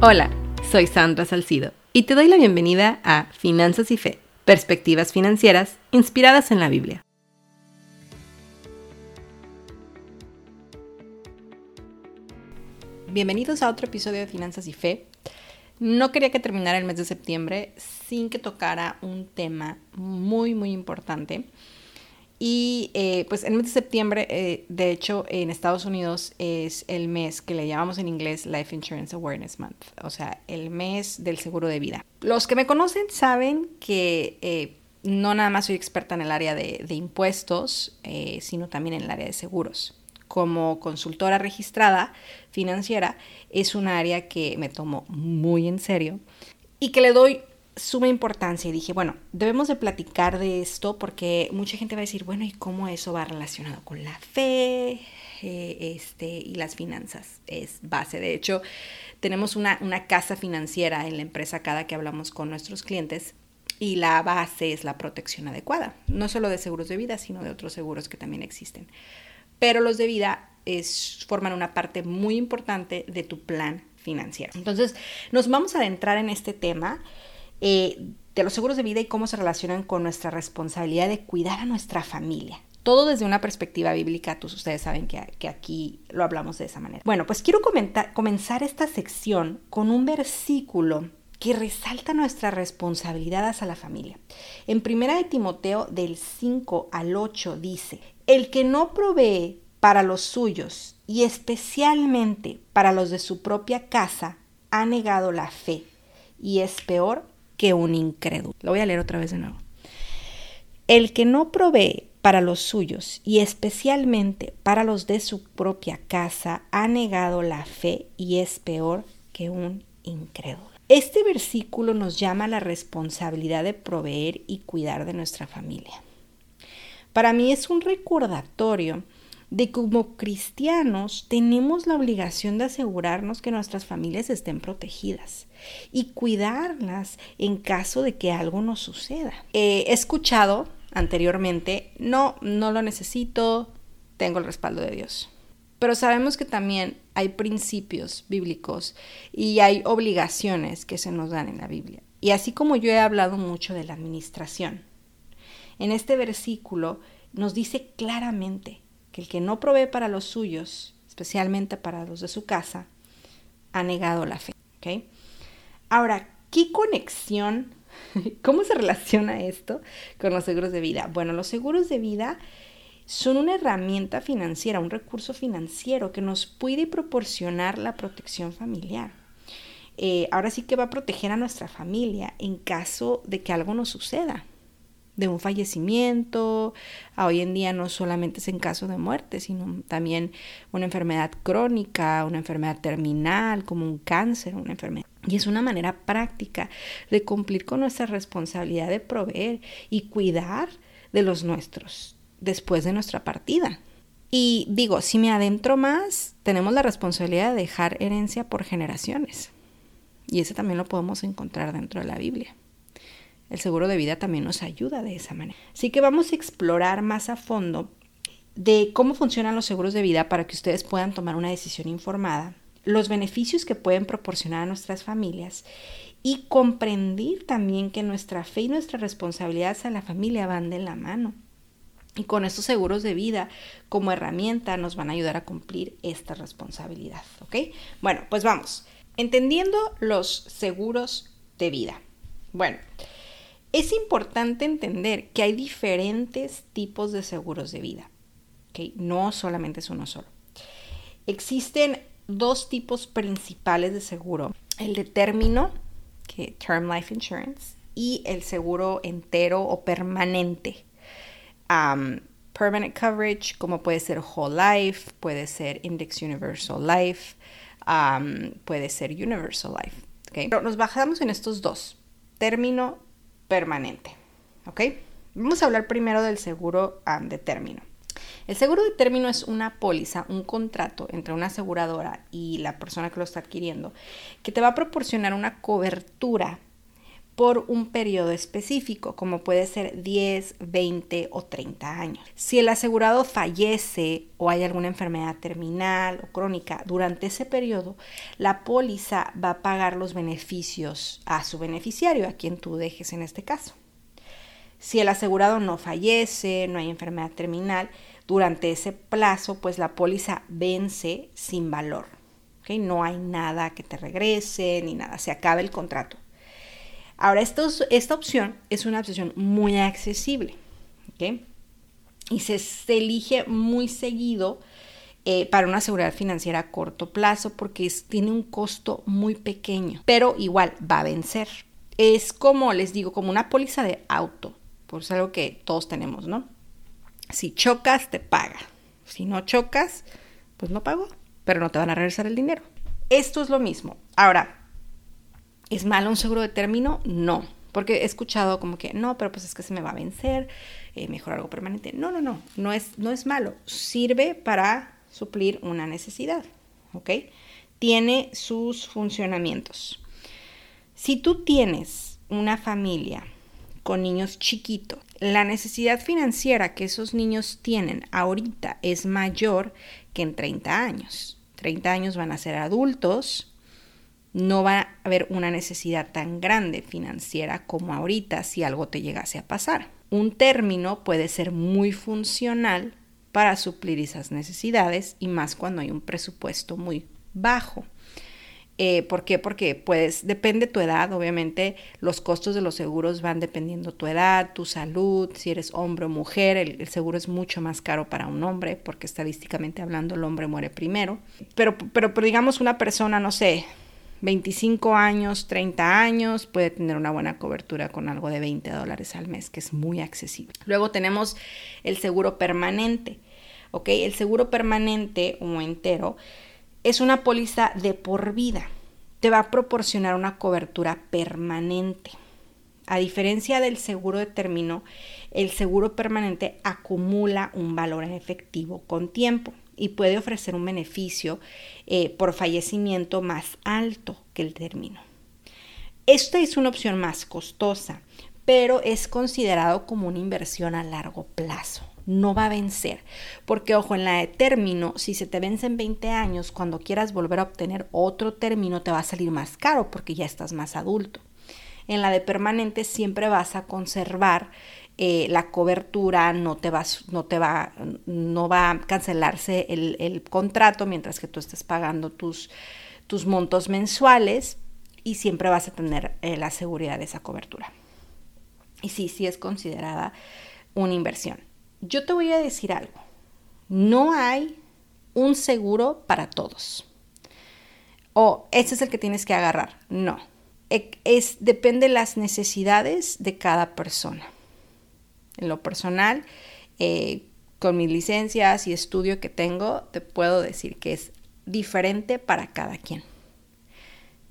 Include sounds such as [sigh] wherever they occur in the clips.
Hola, soy Sandra Salcido y te doy la bienvenida a Finanzas y Fe, perspectivas financieras inspiradas en la Biblia. Bienvenidos a otro episodio de Finanzas y Fe. No quería que terminara el mes de septiembre sin que tocara un tema muy, muy importante y eh, pues el mes de septiembre, eh, de hecho, en Estados Unidos es el mes que le llamamos en inglés Life Insurance Awareness Month, o sea, el mes del seguro de vida. Los que me conocen saben que eh, no nada más soy experta en el área de, de impuestos, sino también en el área de seguros. Como consultora registrada financiera, es un área que me tomo muy en serio y que le doy suma importancia y dije, bueno, debemos de platicar de esto porque mucha gente va a decir, bueno, ¿y cómo eso va relacionado con la fe eh, este, y las finanzas? Es base. De hecho, tenemos una, una casa financiera en la empresa cada que hablamos con nuestros clientes y la base es la protección adecuada, no solo de seguros de vida, sino de otros seguros que también existen. Pero los de vida es, forman una parte muy importante de tu plan financiero. Entonces, nos vamos a adentrar en este tema eh, de los seguros de vida y cómo se relacionan con nuestra responsabilidad de cuidar a nuestra familia. Todo desde una perspectiva bíblica, todos ustedes saben que, aquí lo hablamos de esa manera. Bueno, pues quiero comenzar esta sección con un versículo que resalta nuestra responsabilidad hacia la familia. En primera de Timoteo del 5 al 8 dice, el que no provee para los suyos y especialmente para los de su propia casa ha negado la fe y es peor que un incrédulo. Lo voy a leer otra vez de nuevo. El que no provee para los suyos y especialmente para los de su propia casa ha negado la fe y es peor que un incrédulo. Este versículo nos llama a la responsabilidad de proveer y cuidar de nuestra familia. Para mí es un recordatorio de como cristianos tenemos la obligación de asegurarnos que nuestras familias estén protegidas y cuidarlas en caso de que algo nos suceda. he escuchado anteriormente, no, no lo necesito, tengo el respaldo de Dios. Pero sabemos que también hay principios bíblicos y hay obligaciones que se nos dan en la Biblia. Y así como yo he hablado mucho de la administración, en este versículo nos dice claramente que el que no provee para los suyos, especialmente para los de su casa, ha negado la fe. Ahora, ¿qué conexión, [laughs] cómo se relaciona esto con los seguros de vida? Bueno, los seguros de vida son una herramienta financiera, un recurso financiero que nos puede proporcionar la protección familiar. Eh, ahora sí que va a proteger a nuestra familia en caso de que algo nos suceda de un fallecimiento. hoy en día no solamente es en caso de muerte, sino también una enfermedad crónica, una enfermedad terminal, como un cáncer, una enfermedad. Y es una manera práctica de cumplir con nuestra responsabilidad de proveer y cuidar de los nuestros después de nuestra partida. Y digo, si me adentro más, tenemos la responsabilidad de dejar herencia por generaciones. Y ese también lo podemos encontrar dentro de la Biblia. El seguro de vida también nos ayuda de esa manera. Así que vamos a explorar más a fondo de cómo funcionan los seguros de vida para que ustedes puedan tomar una decisión informada, los beneficios que pueden proporcionar a nuestras familias y comprender también que nuestra fe y nuestra responsabilidad hacia la familia van de la mano. Y con estos seguros de vida como herramienta nos van a ayudar a cumplir esta responsabilidad, ¿ok? Bueno, pues vamos. Entendiendo los seguros de vida. Bueno, es importante entender que hay diferentes tipos de seguros de vida. No solamente es uno solo. Existen dos tipos principales de seguro. El de término, que Term Life Insurance, y el seguro entero o permanente. permanent coverage, como puede ser Whole Life, puede ser Index Universal Life, puede ser Universal Life. Pero nos bajamos en estos dos, término permanente. ¿Ok? Vamos a hablar primero del seguro de término. El seguro de término es una póliza, un contrato entre una aseguradora y la persona que lo está adquiriendo, que te va a proporcionar una cobertura por un periodo específico, como puede ser 10, 20 o 30 años. Si el asegurado fallece o hay alguna enfermedad terminal o crónica durante ese periodo, la póliza va a pagar los beneficios a su beneficiario, a quien tú dejes en este caso. Si el asegurado no fallece, no hay enfermedad terminal, durante ese plazo, pues la póliza vence sin valor. No hay nada que te regrese ni nada, se acaba el contrato. Ahora, esta opción es una opción muy accesible, Y se, elige muy seguido eh, para una seguridad financiera a corto plazo porque tiene un costo muy pequeño, pero igual va a vencer. Es como, les digo, como una póliza de auto, por es algo que todos tenemos, ¿no? Si chocas, te paga. Si no chocas, pues no pago, pero no te van a regresar el dinero. Esto es lo mismo. Ahora, ¿Es malo un seguro de término? No, porque he escuchado como que no, pero pues es que se me va a vencer, eh, mejor algo permanente. No, no, no, no es, no es malo. Sirve para suplir una necesidad, ¿ok? Tiene sus funcionamientos. Si tú tienes una familia con niños chiquitos, la necesidad financiera que esos niños tienen ahorita es mayor que en 30 años. 30 años van a ser adultos, no va a haber una necesidad tan grande financiera como ahorita si algo te llegase a pasar. Un término puede ser muy funcional para suplir esas necesidades y más cuando hay un presupuesto muy bajo. Eh, ¿Por qué? Porque pues depende tu edad, obviamente los costos de los seguros van dependiendo tu edad, tu salud, si eres hombre o mujer, el, seguro es mucho más caro para un hombre porque estadísticamente hablando el hombre muere primero. Pero, pero, pero digamos una persona, no sé, 25 años, 30 años, puede tener una buena cobertura con algo de 20 dólares al mes, que es muy accesible. Luego tenemos el seguro permanente. ¿ok? El seguro permanente o entero es una póliza de por vida. Te va a proporcionar una cobertura permanente. A diferencia del seguro de término, el seguro permanente acumula un valor en efectivo con tiempo y puede ofrecer un beneficio eh, por fallecimiento más alto que el término. Esta es una opción más costosa, pero es considerado como una inversión a largo plazo. No va a vencer, porque ojo, en la de término, si se te vence en 20 años, cuando quieras volver a obtener otro término, te va a salir más caro porque ya estás más adulto. En la de permanente siempre vas a conservar eh, la cobertura, no te, va, no te va, no va a cancelarse el, contrato mientras que tú estés pagando tus, tus montos mensuales y siempre vas a tener eh, la seguridad de esa cobertura. Y sí, sí es considerada una inversión. Yo te voy a decir algo, no hay un seguro para todos. O ese es el que tienes que agarrar. No. E, es, depende de las necesidades de cada persona. En lo personal, eh, con mis licencias y estudio que tengo, te puedo decir que es diferente para cada quien.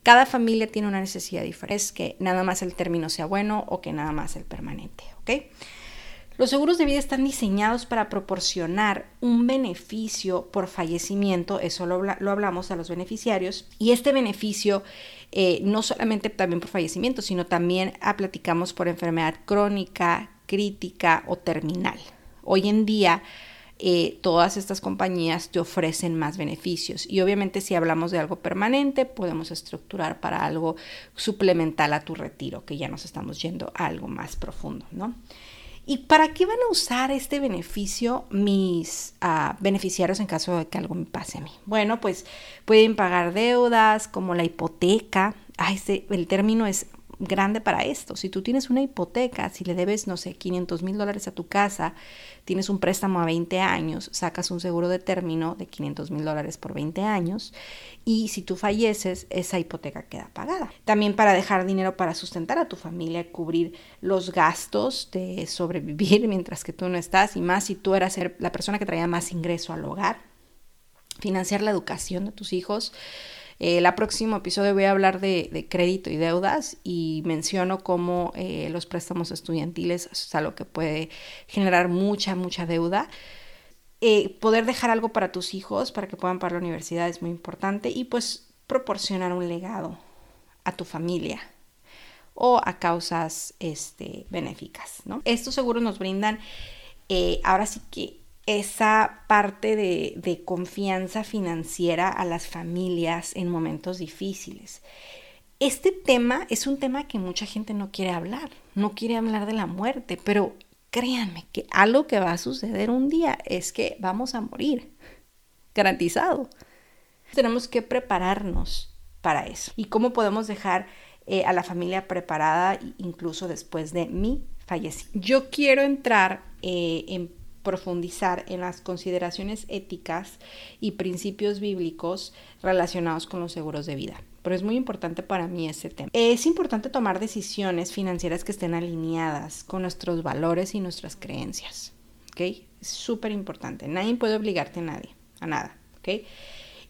Cada familia tiene una necesidad diferente, es que nada más el término sea bueno o que nada más el permanente, ¿ok? Los seguros de vida están diseñados para proporcionar un beneficio por fallecimiento, eso lo, hablamos a los beneficiarios, y este beneficio eh, no solamente también por fallecimiento, sino también ah, platicamos por enfermedad crónica, crítica o terminal. Hoy en día eh, todas estas compañías te ofrecen más beneficios y obviamente si hablamos de algo permanente podemos estructurar para algo suplemental a tu retiro, que ya nos estamos yendo a algo más profundo, ¿no? ¿Y para qué van a usar este beneficio mis ah, beneficiarios en caso de que algo me pase a mí? Bueno, pues pueden pagar deudas como la hipoteca. Ay, el término es grande para esto. Si tú tienes una hipoteca, si le debes, no sé, 500 mil dólares a tu casa, tienes un préstamo a 20 años, sacas un seguro de término de 500 mil dólares por 20 años y si tú falleces, esa hipoteca queda pagada. También para dejar dinero para sustentar a tu familia, cubrir los gastos de sobrevivir [laughs] mientras que tú no estás y más si tú eras la persona que traía más ingreso al hogar, financiar la educación de tus hijos el eh, próximo episodio voy a hablar de, crédito y deudas y menciono cómo eh, los préstamos estudiantiles es algo que puede generar mucha, mucha deuda. Eh, poder dejar algo para tus hijos para que puedan pagar la universidad es muy importante y pues proporcionar un legado a tu familia. o a causas este, benéficas. ¿no? Estos seguros nos brindan ahora sí que esa parte de, de confianza financiera a las familias en momentos difíciles. Este tema es un tema que mucha gente no quiere hablar, no quiere hablar de la muerte, pero créanme que algo que va a suceder un día es que vamos a morir, garantizado. Tenemos que prepararnos para eso. ¿Y cómo podemos dejar eh, a la familia preparada incluso después de mi fallecimiento? Yo quiero entrar eh, en profundizar en las consideraciones éticas y principios bíblicos relacionados con los seguros de vida pero es muy importante para mí ese tema. Es importante tomar decisiones financieras que estén alineadas con nuestros valores y nuestras creencias, ¿ok? Es súper importante. Nadie puede obligarte a nadie, a nada, ¿ok?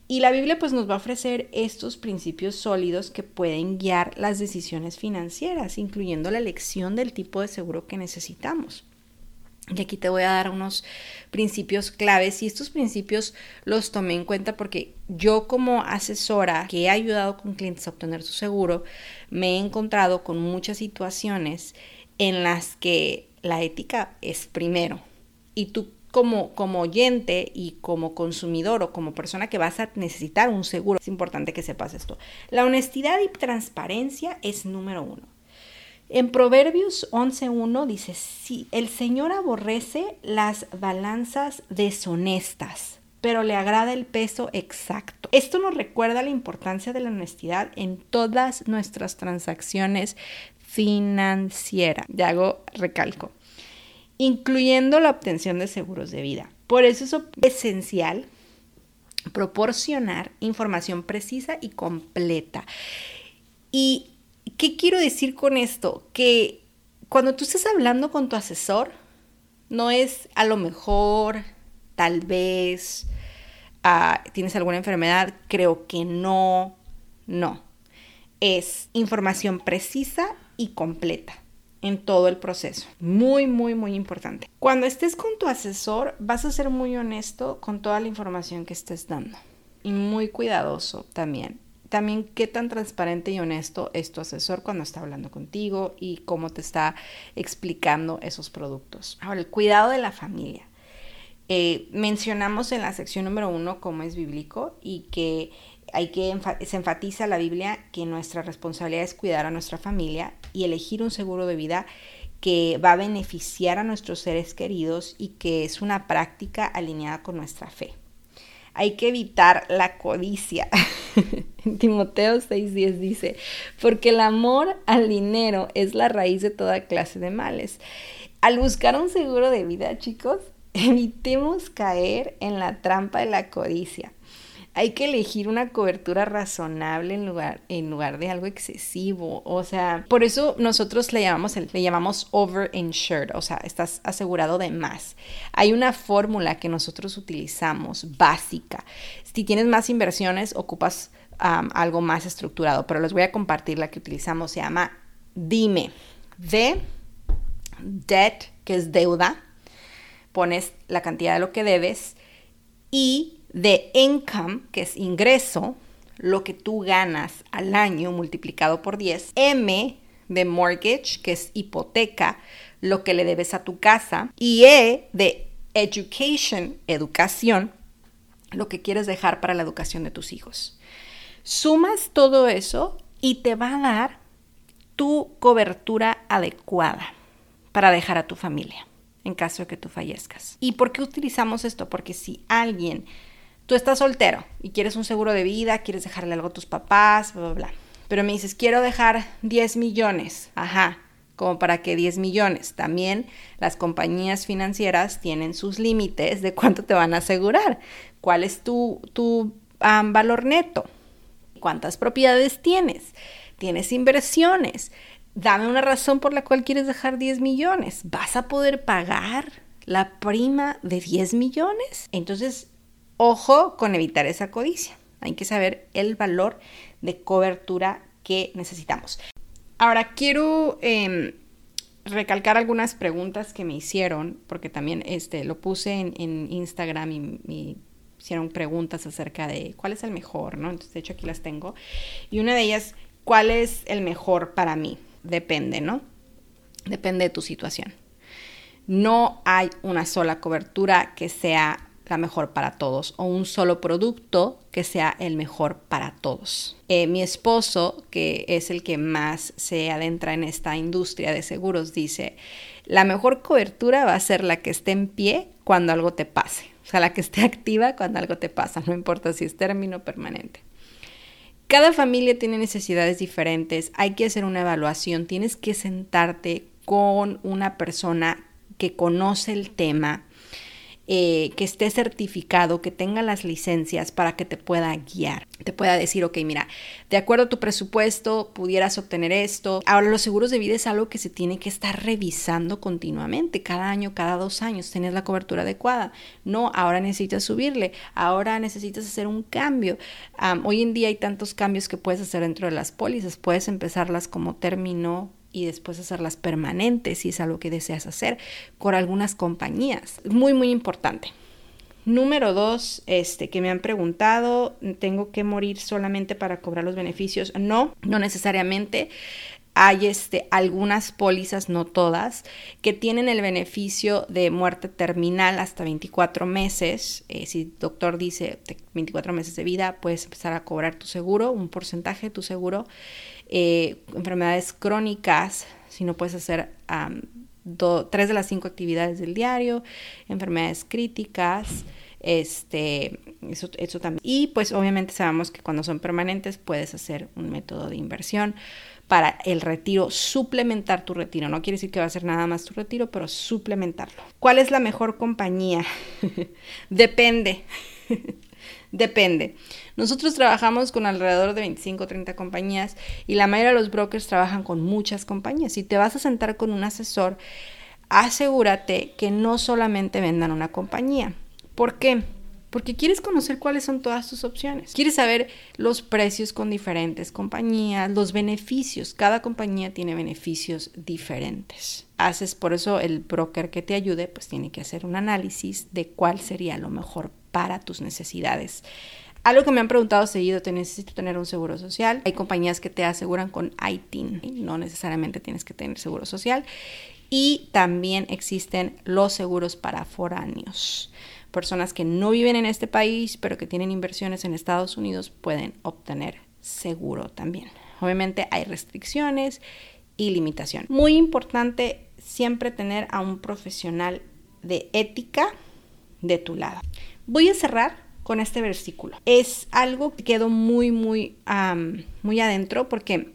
Y la Biblia pues nos va a ofrecer estos principios sólidos que pueden guiar las decisiones financieras, incluyendo la elección del tipo de seguro que necesitamos. Y aquí te voy a dar unos principios claves y estos principios los tomé en cuenta porque yo como asesora que he ayudado con clientes a obtener su seguro, me he encontrado con muchas situaciones en las que la ética es primero y tú como, como oyente y como consumidor o como persona que vas a necesitar un seguro, es importante que sepas esto. La honestidad y transparencia es número uno. En Proverbios 11.1 dice, sí, el Señor aborrece las balanzas deshonestas, pero le agrada el peso exacto. Esto nos recuerda la importancia de la honestidad en todas nuestras transacciones financieras. Ya hago recalco, incluyendo la obtención de seguros de vida. Por eso es esencial proporcionar información precisa y completa. Y ¿Qué quiero decir con esto? Que cuando tú estás hablando con tu asesor, no es a lo mejor, tal vez, ah, tienes alguna enfermedad, creo que no, no. Es información precisa y completa en todo el proceso. Muy, muy, muy importante. Cuando estés con tu asesor, vas a ser muy honesto con toda la información que estés dando. Y muy cuidadoso también también qué tan transparente y honesto es tu asesor cuando está hablando contigo y cómo te está explicando esos productos. Ahora, el cuidado de la familia. Eh, mencionamos en la sección número uno cómo es bíblico y que hay que se enfatiza la Biblia que nuestra responsabilidad es cuidar a nuestra familia y elegir un seguro de vida que va a beneficiar a nuestros seres queridos y que es una práctica alineada con nuestra fe hay que evitar la codicia. [laughs] Timoteo 6:10 dice, porque el amor al dinero es la raíz de toda clase de males. Al buscar un seguro de vida, chicos, [laughs] evitemos caer en la trampa de la codicia hay que elegir una cobertura razonable en lugar, en lugar de algo excesivo. O sea, por eso nosotros le llamamos, le llamamos overinsured, o sea, estás asegurado de más. Hay una fórmula que nosotros utilizamos básica. Si tienes más inversiones, ocupas algo más estructurado, pero les voy a compartir la que utilizamos. Se llama Dime. De debt, que es deuda, pones la cantidad de lo que debes y de income, que es ingreso, lo que tú ganas al año multiplicado por 10. M de mortgage, que es hipoteca, lo que le debes a tu casa. Y E de education, educación, lo que quieres dejar para la educación de tus hijos. Sumas todo eso y te va a dar tu cobertura adecuada para dejar a tu familia en caso de que tú fallezcas. ¿Y por qué utilizamos esto? Porque si alguien Tú estás soltero y quieres un seguro de vida, quieres dejarle algo a tus papás, bla, bla, bla. Pero me dices, quiero dejar 10 millones. Ajá, como para que 10 millones. También las compañías financieras tienen sus límites de cuánto te van a asegurar. ¿Cuál es tu, tu valor neto? ¿Cuántas propiedades tienes? ¿Tienes inversiones? Dame una razón por la cual quieres dejar 10 millones. ¿Vas a poder pagar la prima de 10 millones? Entonces, Ojo con evitar esa codicia. Hay que saber el valor de cobertura que necesitamos. Ahora quiero em, recalcar algunas preguntas que me hicieron, porque también este, lo puse en, Instagram y, me hicieron preguntas acerca de cuál es el mejor, ¿no? Entonces, de hecho, aquí las tengo. Y una de ellas, ¿cuál es el mejor para mí? depende, ¿no? Depende de tu situación. No hay una sola cobertura que sea la mejor para todos o un solo producto que sea el mejor para todos. Eh, mi esposo, que es el que más se adentra en esta industria de seguros, dice, la mejor cobertura va a ser la que esté en pie cuando algo te pase, o sea, la que esté [laughs] activa cuando algo te pasa, no importa si es término permanente. Cada familia tiene necesidades diferentes, hay que hacer una evaluación, tienes que sentarte con una persona que conoce el tema, eh, que esté certificado, que tenga las licencias para que te pueda guiar, te pueda decir, ok, mira, de acuerdo a tu presupuesto, pudieras obtener esto. Ahora, los seguros de vida es algo que se tiene que estar revisando continuamente, cada año, cada dos años, tienes la cobertura adecuada. No, ahora necesitas subirle, ahora necesitas hacer un cambio. hoy en día hay tantos cambios que puedes hacer dentro de las pólizas, puedes empezarlas como término y después hacerlas permanentes si es algo que deseas hacer con algunas compañías. Muy, muy importante. Número dos, este, que me han preguntado, ¿tengo que morir solamente para cobrar los beneficios? No, no necesariamente. Hay este, algunas pólizas, no todas, que tienen el beneficio de muerte terminal hasta 24 meses. Eh, si el doctor dice 24 meses de vida, puedes empezar a cobrar tu seguro, un porcentaje de tu seguro. Eh, enfermedades crónicas, si no puedes hacer tres de las cinco actividades del diario, enfermedades críticas, este, eso, eso también. Y pues obviamente sabemos que cuando son permanentes puedes hacer un método de inversión para el retiro, suplementar tu retiro. No quiere decir que va a ser nada más tu retiro, pero suplementarlo. ¿Cuál es la mejor compañía? [laughs] Depende. [laughs] Depende. Nosotros trabajamos con alrededor de 25 o 30 compañías y la mayoría de los brokers trabajan con muchas compañías. Si te vas a sentar con un asesor, asegúrate que no solamente vendan una compañía. ¿Por qué? Porque quieres conocer cuáles son todas tus opciones. Quieres saber los precios con diferentes compañías, los beneficios. Cada compañía tiene beneficios diferentes. Haces por eso el broker que te ayude, pues tiene que hacer un análisis de cuál sería lo mejor para tus necesidades. Algo que me han preguntado seguido, ¿te necesito tener un seguro social? Hay compañías que te aseguran con ITIN, no necesariamente tienes que tener seguro social. Y también existen los seguros para foráneos. Personas que no viven en este país, pero que tienen inversiones en Estados Unidos, pueden obtener seguro también. Obviamente hay restricciones y limitación. Muy importante siempre tener a un profesional de ética de tu lado. Voy a cerrar con este versículo. Es algo que quedó muy, muy, muy adentro porque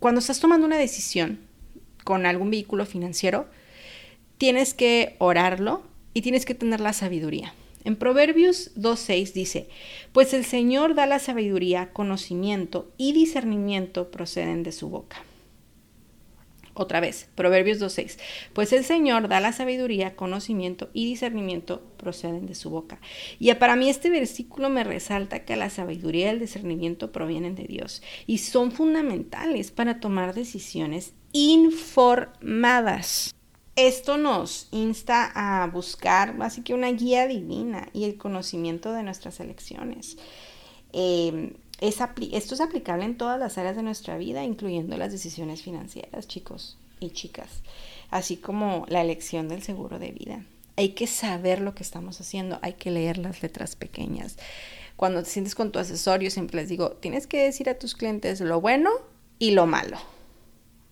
cuando estás tomando una decisión con algún vehículo financiero, tienes que orarlo y tienes que tener la sabiduría. En Proverbios 2.6 dice, pues el Señor da la sabiduría, conocimiento y discernimiento proceden de su boca. Otra vez, Proverbios 2.6. Pues el Señor da la sabiduría, conocimiento y discernimiento proceden de su boca. Y para mí este versículo me resalta que la sabiduría y el discernimiento provienen de Dios y son fundamentales para tomar decisiones informadas. Esto nos insta a buscar así que una guía divina y el conocimiento de nuestras elecciones. Eh, esto es aplicable en todas las áreas de nuestra vida, incluyendo las decisiones financieras, chicos y chicas, así como la elección del seguro de vida. Hay que saber lo que estamos haciendo, hay que leer las letras pequeñas. Cuando te sientes con tu asesor, yo siempre les digo, tienes que decir a tus clientes lo bueno y lo malo.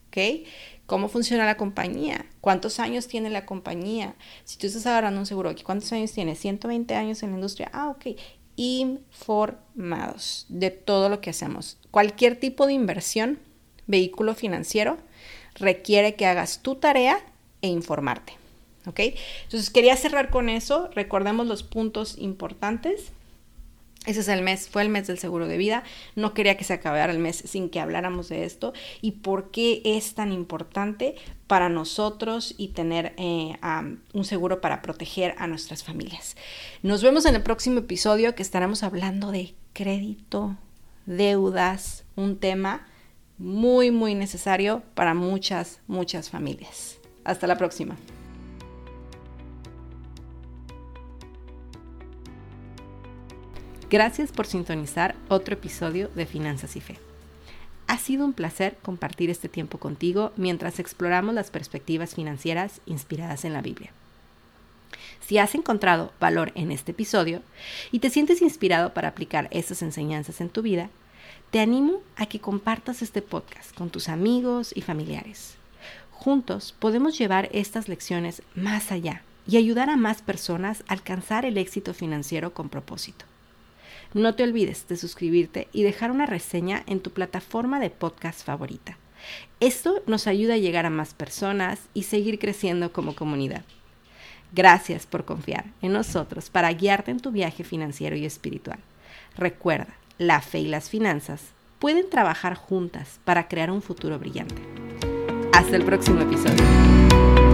¿Ok? ¿Cómo funciona la compañía? ¿Cuántos años tiene la compañía? Si tú estás agarrando un seguro aquí, ¿cuántos años tiene? 120 años en la industria. Ah, ok informados de todo lo que hacemos. Cualquier tipo de inversión, vehículo financiero, requiere que hagas tu tarea e informarte. ¿Ok? Entonces quería cerrar con eso. Recordemos los puntos importantes. Ese es el mes, fue el mes del seguro de vida. No quería que se acabara el mes sin que habláramos de esto y por qué es tan importante para nosotros y tener eh, un seguro para proteger a nuestras familias. Nos vemos en el próximo episodio que estaremos hablando de crédito, deudas, un tema muy, muy necesario para muchas, muchas familias. Hasta la próxima. Gracias por sintonizar otro episodio de Finanzas y Fe. sido un placer compartir este tiempo contigo mientras exploramos las perspectivas financieras inspiradas en la Biblia. Si has encontrado valor en este episodio y te sientes inspirado para aplicar estas enseñanzas en tu vida, te animo a que compartas este podcast con tus amigos y familiares. Juntos podemos llevar estas lecciones más allá y ayudar a más personas a alcanzar el éxito financiero con propósito. No te olvides de suscribirte y dejar una reseña en tu plataforma de podcast favorita. Esto nos ayuda a llegar a más personas y seguir creciendo como comunidad. Gracias por confiar en nosotros para guiarte en tu viaje financiero y espiritual. Recuerda, la fe y las finanzas pueden trabajar juntas para crear un futuro brillante. Hasta el próximo episodio.